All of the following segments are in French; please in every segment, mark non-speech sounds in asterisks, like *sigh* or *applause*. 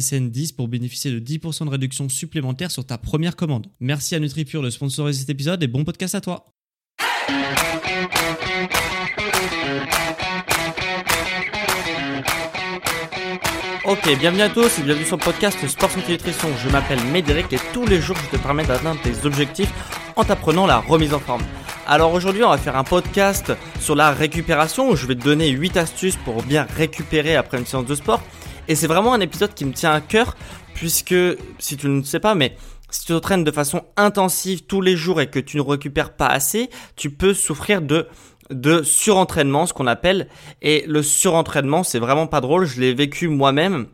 SSN 10 pour bénéficier de 10% de réduction supplémentaire sur ta première commande. Merci à NutriPure de sponsoriser cet épisode et bon podcast à toi. Ok, bienvenue à tous et bienvenue sur le podcast Sport Santé Nutrition. Je m'appelle Médéric et tous les jours je te permets d'atteindre tes objectifs en t'apprenant la remise en forme. Alors aujourd'hui on va faire un podcast sur la récupération où je vais te donner 8 astuces pour bien récupérer après une séance de sport et c'est vraiment un épisode qui me tient à cœur, puisque, si tu ne sais pas, mais si tu t'entraînes de façon intensive tous les jours et que tu ne récupères pas assez, tu peux souffrir de de surentraînement, ce qu'on appelle. Et le surentraînement, c'est vraiment pas drôle. Je l'ai vécu moi-même.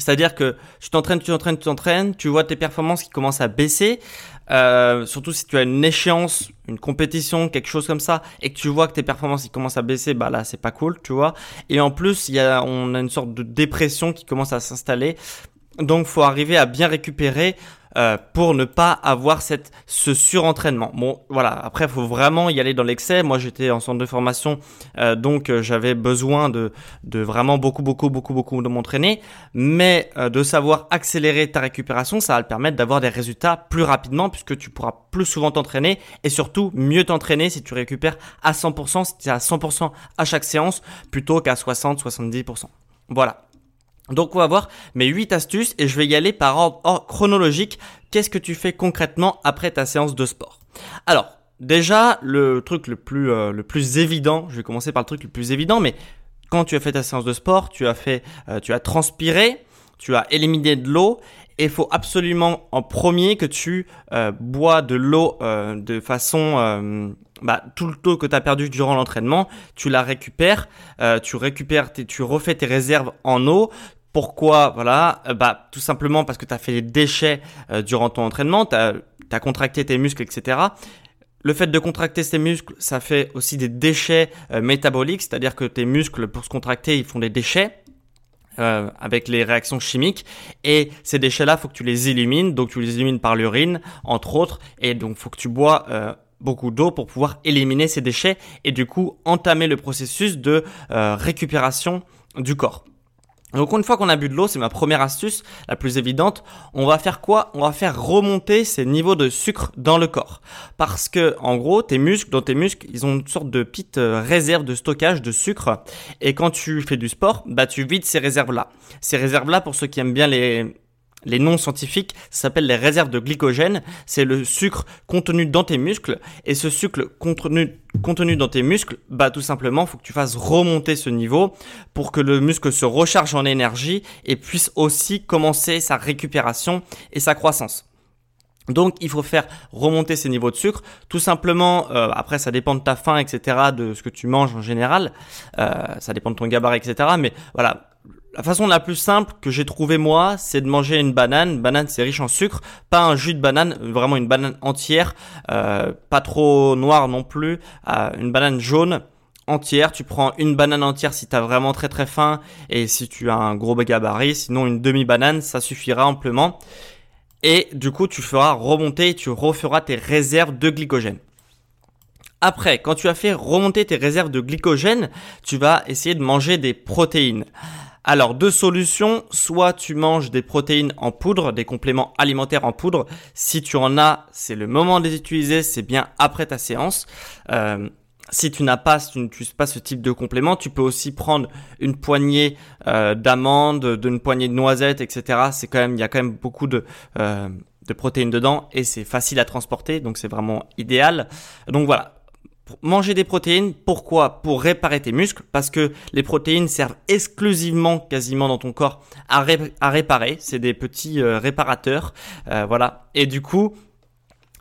C'est-à-dire que tu t'entraînes, tu t'entraînes, tu t'entraînes, tu vois tes performances qui commencent à baisser, euh, surtout si tu as une échéance, une compétition, quelque chose comme ça, et que tu vois que tes performances ils commencent à baisser, bah là c'est pas cool, tu vois. Et en plus, il y a, on a une sorte de dépression qui commence à s'installer. Donc faut arriver à bien récupérer euh, pour ne pas avoir cette ce surentraînement. Bon, voilà. Après, il faut vraiment y aller dans l'excès. Moi, j'étais en centre de formation, euh, donc euh, j'avais besoin de de vraiment beaucoup, beaucoup, beaucoup, beaucoup de m'entraîner. Mais de savoir accélérer ta récupération, ça va te permettre d'avoir des résultats plus rapidement puisque tu pourras plus souvent t'entraîner et surtout mieux t'entraîner si tu récupères à 100%, si tu es à 100% à chaque séance plutôt qu'à 60-70%. Voilà. Donc on va voir mes 8 astuces et je vais y aller par ordre chronologique. Qu'est-ce que tu fais concrètement après ta séance de sport? Alors, déjà, le truc le plus, euh, le plus évident, je vais commencer par le truc le plus évident, mais quand tu as fait ta séance de sport, tu as fait, euh, tu as transpiré, tu as éliminé de l'eau et il faut absolument en premier que tu euh, bois de l'eau de façon bah, tout le taux que tu as perdu durant l'entraînement, tu la récupères, tu récupères, tu refais tes réserves en eau, pourquoi Voilà, euh, bah tout simplement parce que tu as fait des déchets euh, durant ton entraînement, tu as, contracté tes muscles, etc. Le fait de contracter ces muscles, ça fait aussi des déchets euh, métaboliques, c'est-à-dire que tes muscles, pour se contracter, ils font des déchets. avec les réactions chimiques et ces déchets-là, faut que tu les élimines, donc tu les élimines par l'urine, entre autres, et donc faut que tu bois beaucoup d'eau pour pouvoir éliminer ces déchets et du coup entamer le processus de récupération du corps. Donc une fois qu'on a bu de l'eau, c'est ma première astuce, la plus évidente, on va faire quoi? On va faire remonter ces niveaux de sucre dans le corps. Parce que en gros, tes muscles, dans tes muscles, ils ont une sorte de petite euh, réserve de stockage de sucre. Et quand tu fais du sport, bah tu vides ces réserves-là. Ces réserves-là, pour ceux qui aiment bien les les noms scientifiques s'appellent les réserves de glycogène. C'est le sucre contenu dans tes muscles. Et ce sucre contenu, contenu dans tes muscles, bah tout simplement, faut que tu fasses remonter ce niveau pour que le muscle se recharge en énergie et puisse aussi commencer sa récupération et sa croissance. Donc il faut faire remonter ces niveaux de sucre, tout simplement, euh, après ça dépend de ta faim, etc., de ce que tu manges en général, euh, ça dépend de ton gabarit, etc., mais voilà, la façon la plus simple que j'ai trouvé moi, c'est de manger une banane. Banane, c'est riche en sucre, pas un jus de banane, vraiment une banane entière, euh, pas trop noire non plus, euh, une banane jaune entière. Tu prends une banane entière si tu as vraiment très très faim et si tu as un gros gabarit. Sinon, une demi-banane, ça suffira amplement. Et du coup, tu feras remonter et tu referas tes réserves de glycogène. Après, quand tu as fait remonter tes réserves de glycogène, tu vas essayer de manger des protéines. Alors, deux solutions. Soit tu manges des protéines en poudre, des compléments alimentaires en poudre. Si tu en as, c'est le moment de les utiliser. C'est bien après ta séance. Euh, si tu n'as pas, tu n'utilises pas ce type de complément, tu peux aussi prendre une poignée euh, d'amandes, d'une poignée de noisettes, etc. C'est quand même, il y a quand même beaucoup euh, de protéines dedans et c'est facile à transporter, donc c'est vraiment idéal. Donc voilà. Manger des protéines, pourquoi? Pour réparer tes muscles, parce que les protéines servent exclusivement, quasiment dans ton corps, à, réparer. C'est des petits euh, réparateurs, euh, voilà. Et du coup,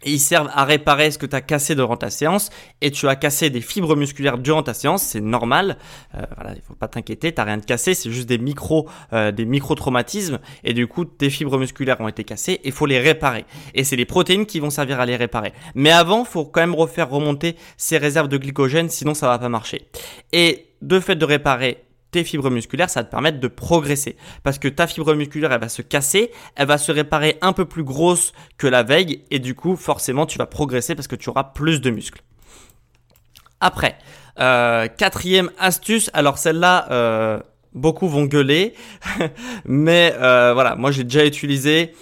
ils servent à réparer ce que tu as cassé durant ta séance et tu as cassé des fibres musculaires durant ta séance, c'est normal. Euh, voilà, il faut pas t'inquiéter, t'as rien de cassé, c'est juste des micro euh, des micro traumatismes et du coup tes fibres musculaires ont été cassées il faut les réparer. Et c'est les protéines qui vont servir à les réparer. Mais avant, faut quand même refaire remonter ces réserves de glycogène, sinon ça va pas marcher. Et de fait de réparer tes fibres musculaires, ça va te permettre de progresser. Parce que ta fibre musculaire, elle va se casser, elle va se réparer un peu plus grosse que la veille, et du coup, forcément, tu vas progresser parce que tu auras plus de muscles. Après, euh, quatrième astuce, alors celle-là, euh, beaucoup vont gueuler, *laughs* mais euh, voilà, moi j'ai déjà utilisé.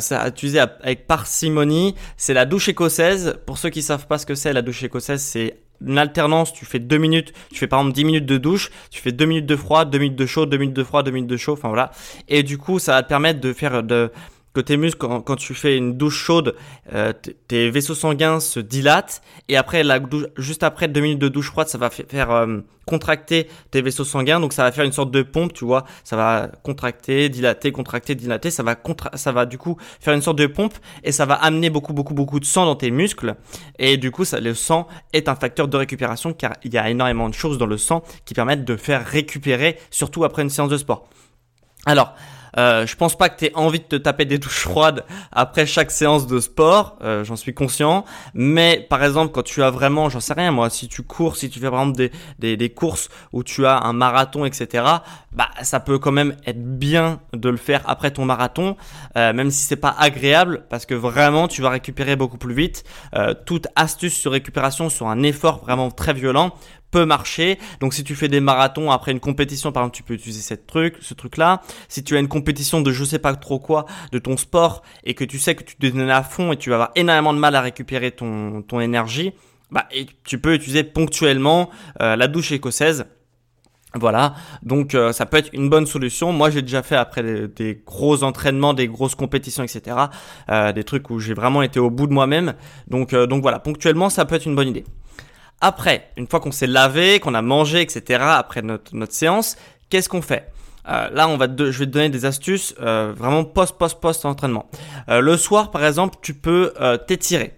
ça a utilisé avec parcimonie, c'est la douche écossaise. Pour ceux qui savent pas ce que c'est, la douche écossaise, c'est une alternance, tu fais deux minutes, tu fais par exemple 10 minutes de douche, tu fais deux minutes de froid, deux minutes de chaud, deux minutes de froid, deux minutes de chaud, enfin voilà. Et du coup, ça va te permettre de faire de que tes muscles, quand, tu fais une douche chaude, euh, tes vaisseaux sanguins se dilatent et après la douche, juste après deux minutes de douche froide, ça va faire euh, contracter tes vaisseaux sanguins, donc ça va faire une sorte de pompe, tu vois, ça va contracter, dilater, contracter, dilater, ça va ça va du coup faire une sorte de pompe et ça va amener beaucoup beaucoup beaucoup de sang dans tes muscles. Et du coup ça, le sang est un facteur de récupération car il y a énormément de choses dans le sang qui permettent de faire récupérer, surtout après une séance de sport. Alors, euh, je pense pas que tu aies envie de te taper des douches froides après chaque séance de sport, euh, j'en suis conscient. Mais par exemple, quand tu as vraiment, j'en sais rien moi, si tu cours, si tu fais vraiment des, des, des courses où tu as un marathon, etc. Bah ça peut quand même être bien de le faire après ton marathon, euh, même si c'est pas agréable, parce que vraiment tu vas récupérer beaucoup plus vite. Euh, toute astuce sur récupération sur un effort vraiment très violent peut marcher. Donc si tu fais des marathons après une compétition, par exemple, tu peux utiliser cette truc, ce truc-là. Si tu as une compétition de je sais pas trop quoi de ton sport et que tu sais que tu te donnes à fond et tu vas avoir énormément de mal à récupérer ton, ton énergie, bah, tu peux utiliser ponctuellement euh, la douche écossaise. Voilà, donc euh, ça peut être une bonne solution. Moi, j'ai déjà fait après des, gros entraînements, des grosses compétitions, etc. Euh, des trucs où j'ai vraiment été au bout de moi-même. Donc, donc voilà, ponctuellement, ça peut être une bonne idée. Après, une fois qu'on s'est lavé, qu'on a mangé, etc., après notre, séance, qu'est-ce qu'on fait? Euh, là, on va je vais te donner des astuces euh, vraiment post post post entraînement. Euh, le soir, par exemple, tu peux t'étirer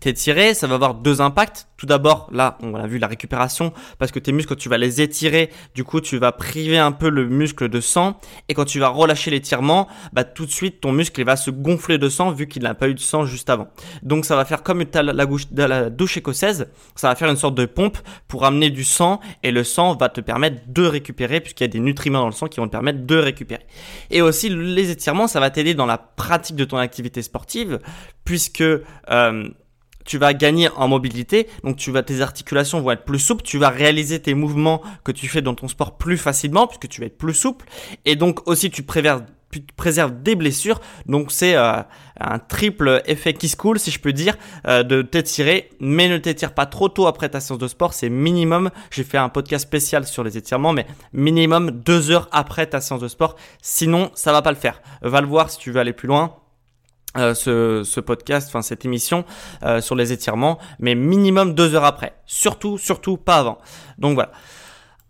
t'étirer, ça va avoir deux impacts. Tout d'abord, là, on a vu la récupération, parce que tes muscles, quand tu vas les étirer, du coup, tu vas priver un peu le muscle de sang, et quand tu vas relâcher l'étirement, bah, tout de suite, ton muscle, il va se gonfler de sang, vu qu'il n'a pas eu de sang juste avant. Donc, ça va faire comme la, la, la douche écossaise, ça va faire une sorte de pompe pour amener du sang, et le sang va te permettre de récupérer, puisqu'il y a des nutriments dans le sang qui vont te permettre de récupérer. Et aussi, les étirements, ça va t'aider dans la pratique de ton activité sportive, puisque euh, tu vas gagner en mobilité, donc tu vas tes articulations vont être plus souples, tu vas réaliser tes mouvements que tu fais dans ton sport plus facilement puisque tu vas être plus souple et donc aussi tu préserves des blessures. Donc c'est euh, un triple effet qui se coule, si je peux dire, euh, de t'étirer, mais ne t'étire pas trop tôt après ta séance de sport. C'est minimum, j'ai fait un podcast spécial sur les étirements, mais minimum deux heures après ta séance de sport. Sinon, ça va pas le faire. Va le voir si tu veux aller plus loin. Euh, ce, ce, podcast, enfin cette émission euh, sur les étirements, mais minimum deux heures après. Surtout, surtout pas avant. Donc voilà.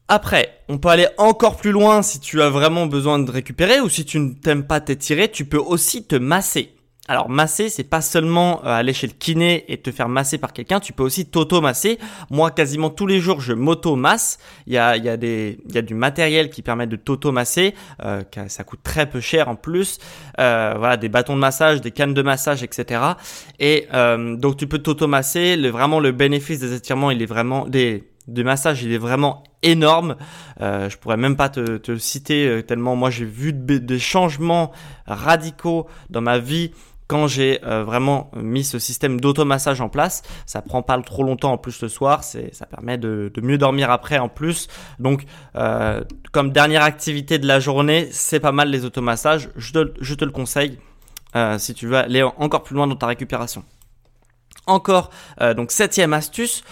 Après, on peut aller encore plus loin si tu as vraiment besoin de récupérer ou si tu ne t'aimes pas t'étirer, tu peux aussi te masser. Alors masser, c'est pas seulement euh, aller chez le kiné et te faire masser par quelqu'un, tu peux aussi t'auto-masser. Moi, quasiment tous les jours, je m'auto-masse. Il y a, il y, a des, il y a du matériel qui permet de t'auto-masser, euh, ça coûte très peu cher en plus. Euh, voilà, des bâtons de massage, des cannes de massage, etc. Et euh, donc tu peux t'auto-masser. Le, vraiment, le bénéfice des étirements, il est vraiment des de massage, il est vraiment énorme. Euh, je pourrais même pas te, te citer euh, tellement moi j'ai vu des changements radicaux dans ma vie quand j'ai euh, vraiment mis ce système d'automassage en place, ça prend pas trop longtemps en plus le soir, ça permet de, mieux dormir après en plus. Donc comme dernière activité de la journée, c'est pas mal les automassages, je te, je te le conseille si tu veux aller encore plus loin dans ta récupération. Encore donc septième astuce,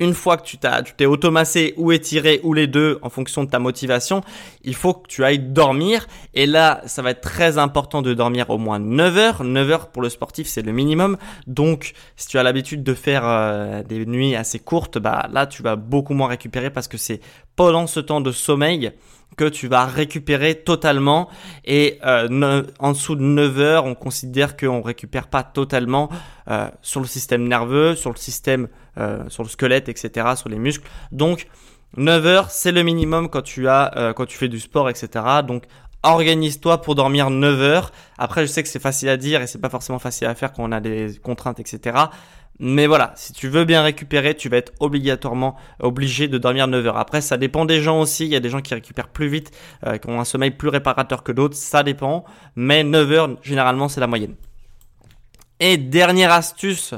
une fois que tu t'as, tu t'es automassé ou étiré ou les deux en fonction de ta motivation, il faut que tu ailles dormir. Et là, ça va être très important de dormir au moins 9 heures. 9 heures pour le sportif, c'est le minimum. Donc, si tu as l'habitude de faire euh, des nuits assez courtes, bah là, tu vas beaucoup moins récupérer parce que c'est pendant ce temps de sommeil que tu vas récupérer totalement et euh, en dessous de 9 heures, on considère qu'on récupère pas totalement euh, sur le système nerveux, sur le système, euh, sur le squelette, etc., sur les muscles. Donc 9 heures, c'est le minimum quand tu as, quand fais du sport, etc. Donc organise-toi pour dormir 9 heures. Après, je sais que c'est facile à dire et c'est pas forcément facile à faire quand on a des contraintes, etc. Mais voilà, si tu veux bien récupérer, tu vas être obligatoirement obligé de dormir 9 heures. Après, ça dépend des gens aussi. Il y a des gens qui récupèrent plus vite, euh, qui ont un sommeil plus réparateur que d'autres. Ça dépend. Mais 9 heures, généralement, c'est la moyenne. Et dernière astuce,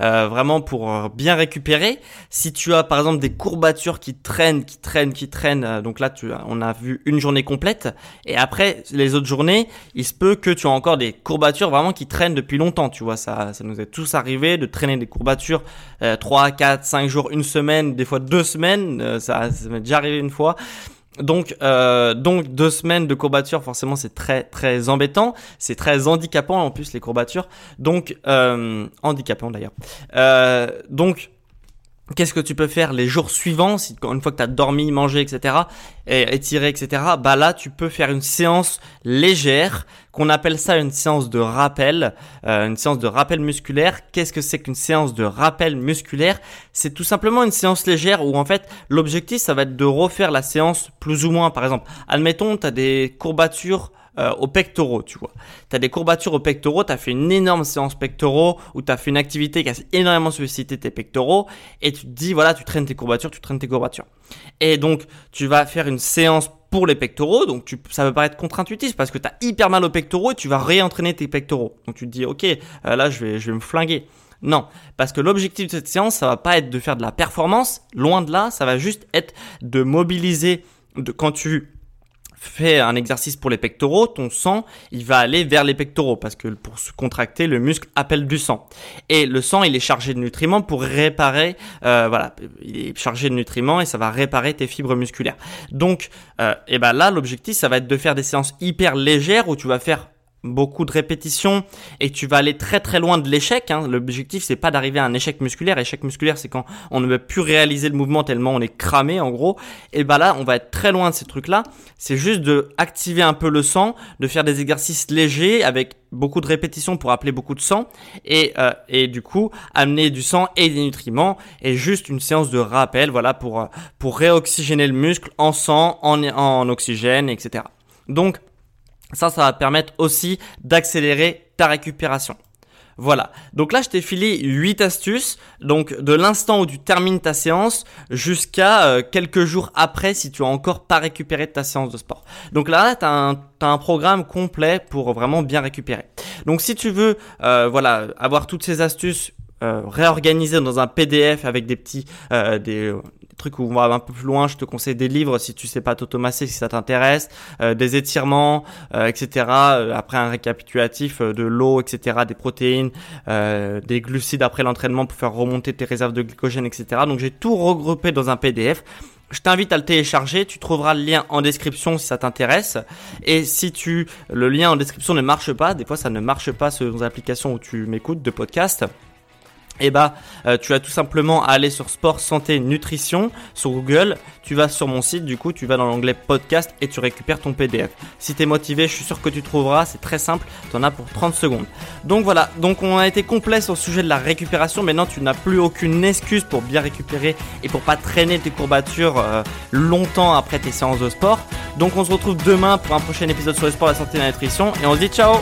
euh, vraiment pour euh, bien récupérer, si tu as par exemple des courbatures qui traînent, qui traînent, qui traînent, euh, donc là tu, on a vu une journée complète, et après les autres journées, il se peut que tu as encore des courbatures vraiment qui traînent depuis longtemps, tu vois, ça, ça nous est tous arrivé de traîner des courbatures euh, 3, 4, 5 jours, une semaine, des fois deux semaines, ça, ça m'est déjà arrivé une fois. Donc, euh, donc deux semaines de courbatures, forcément, c'est très très embêtant, c'est très handicapant en plus les courbatures. Donc, euh, handicapant d'ailleurs. Euh, donc, Qu'est-ce que tu peux faire les jours suivants, si une fois que tu as dormi, mangé, etc., et étiré, etc., bah là, tu peux faire une séance légère, qu'on appelle ça une séance de rappel, euh, une séance de rappel musculaire. Qu'est-ce que c'est qu'une séance de rappel musculaire? C'est tout simplement une séance légère où en fait, l'objectif, ça va être de refaire la séance plus ou moins. Par exemple, admettons, tu as des courbatures euh, aux pectoraux, tu vois. Tu as des courbatures aux pectoraux, tu as fait une énorme séance pectoraux ou tu as fait une activité qui a énormément sollicité tes pectoraux et tu te dis voilà, tu traînes tes courbatures, tu traînes tes courbatures. Et donc tu vas faire une séance pour les pectoraux, donc tu, ça peut paraître contre-intuitif parce que tu as hyper mal aux pectoraux et tu vas réentraîner tes pectoraux. Donc tu te dis OK, euh, là je vais je vais me flinguer. Non, parce que l'objectif de cette séance, ça va pas être de faire de la performance, loin de là, ça va juste être de mobiliser de quand tu fais un exercice pour les pectoraux, ton sang, il va aller vers les pectoraux parce que pour se contracter, le muscle appelle du sang. Et le sang, il est chargé de nutriments pour réparer, euh, voilà, il est chargé de nutriments et ça va réparer tes fibres musculaires. Donc, euh, et ben là, l'objectif, ça va être de faire des séances hyper légères où tu vas faire beaucoup de répétitions et tu vas aller très très loin de l'échec. Hein. L'objectif c'est pas d'arriver à un échec musculaire. Échec musculaire c'est quand on ne veut plus réaliser le mouvement tellement on est cramé en gros. Et bah là on va être très loin de ces trucs là. C'est juste de activer un peu le sang, de faire des exercices légers avec beaucoup de répétitions pour appeler beaucoup de sang et, euh, et du coup amener du sang et des nutriments et juste une séance de rappel voilà pour, euh, pour réoxygéner le muscle en sang, en, en oxygène, etc. Donc ça, ça va permettre aussi d'accélérer ta récupération. Voilà. Donc là, je t'ai filé 8 astuces. Donc de l'instant où tu termines ta séance jusqu'à euh, quelques jours après si tu as encore pas récupéré ta séance de sport. Donc là, tu as un, un programme complet pour vraiment bien récupérer. Donc si tu veux euh, voilà, avoir toutes ces astuces euh, réorganisées dans un PDF avec des petits des, trucs où on va un peu plus loin, je te conseille des livres si tu sais pas t'automasser, si ça t'intéresse, euh, des étirements, euh, etc. Euh, après un récapitulatif de l'eau, etc. Des protéines, des glucides après l'entraînement pour faire remonter tes réserves de glycogène, etc. Donc j'ai tout regroupé dans un PDF. Je t'invite à le télécharger, tu trouveras le lien en description si ça t'intéresse. Et si tu le lien en description ne marche pas, des fois ça ne marche pas sur les applications où tu m'écoutes de podcast, eh bah, euh, tu as tout simplement aller sur sport, santé, nutrition sur Google. Tu vas sur mon site, du coup, tu vas dans l'onglet podcast et tu récupères ton PDF. Si tu es motivé, je suis sûr que tu trouveras. C'est très simple. Tu en as pour 30 secondes. Donc voilà. Donc on a été complet sur le sujet de la récupération. Maintenant, tu n'as plus aucune excuse pour bien récupérer et pour pas traîner tes courbatures euh, longtemps après tes séances de sport. Donc on se retrouve demain pour un prochain épisode sur le sport, la santé et la nutrition. Et on se dit ciao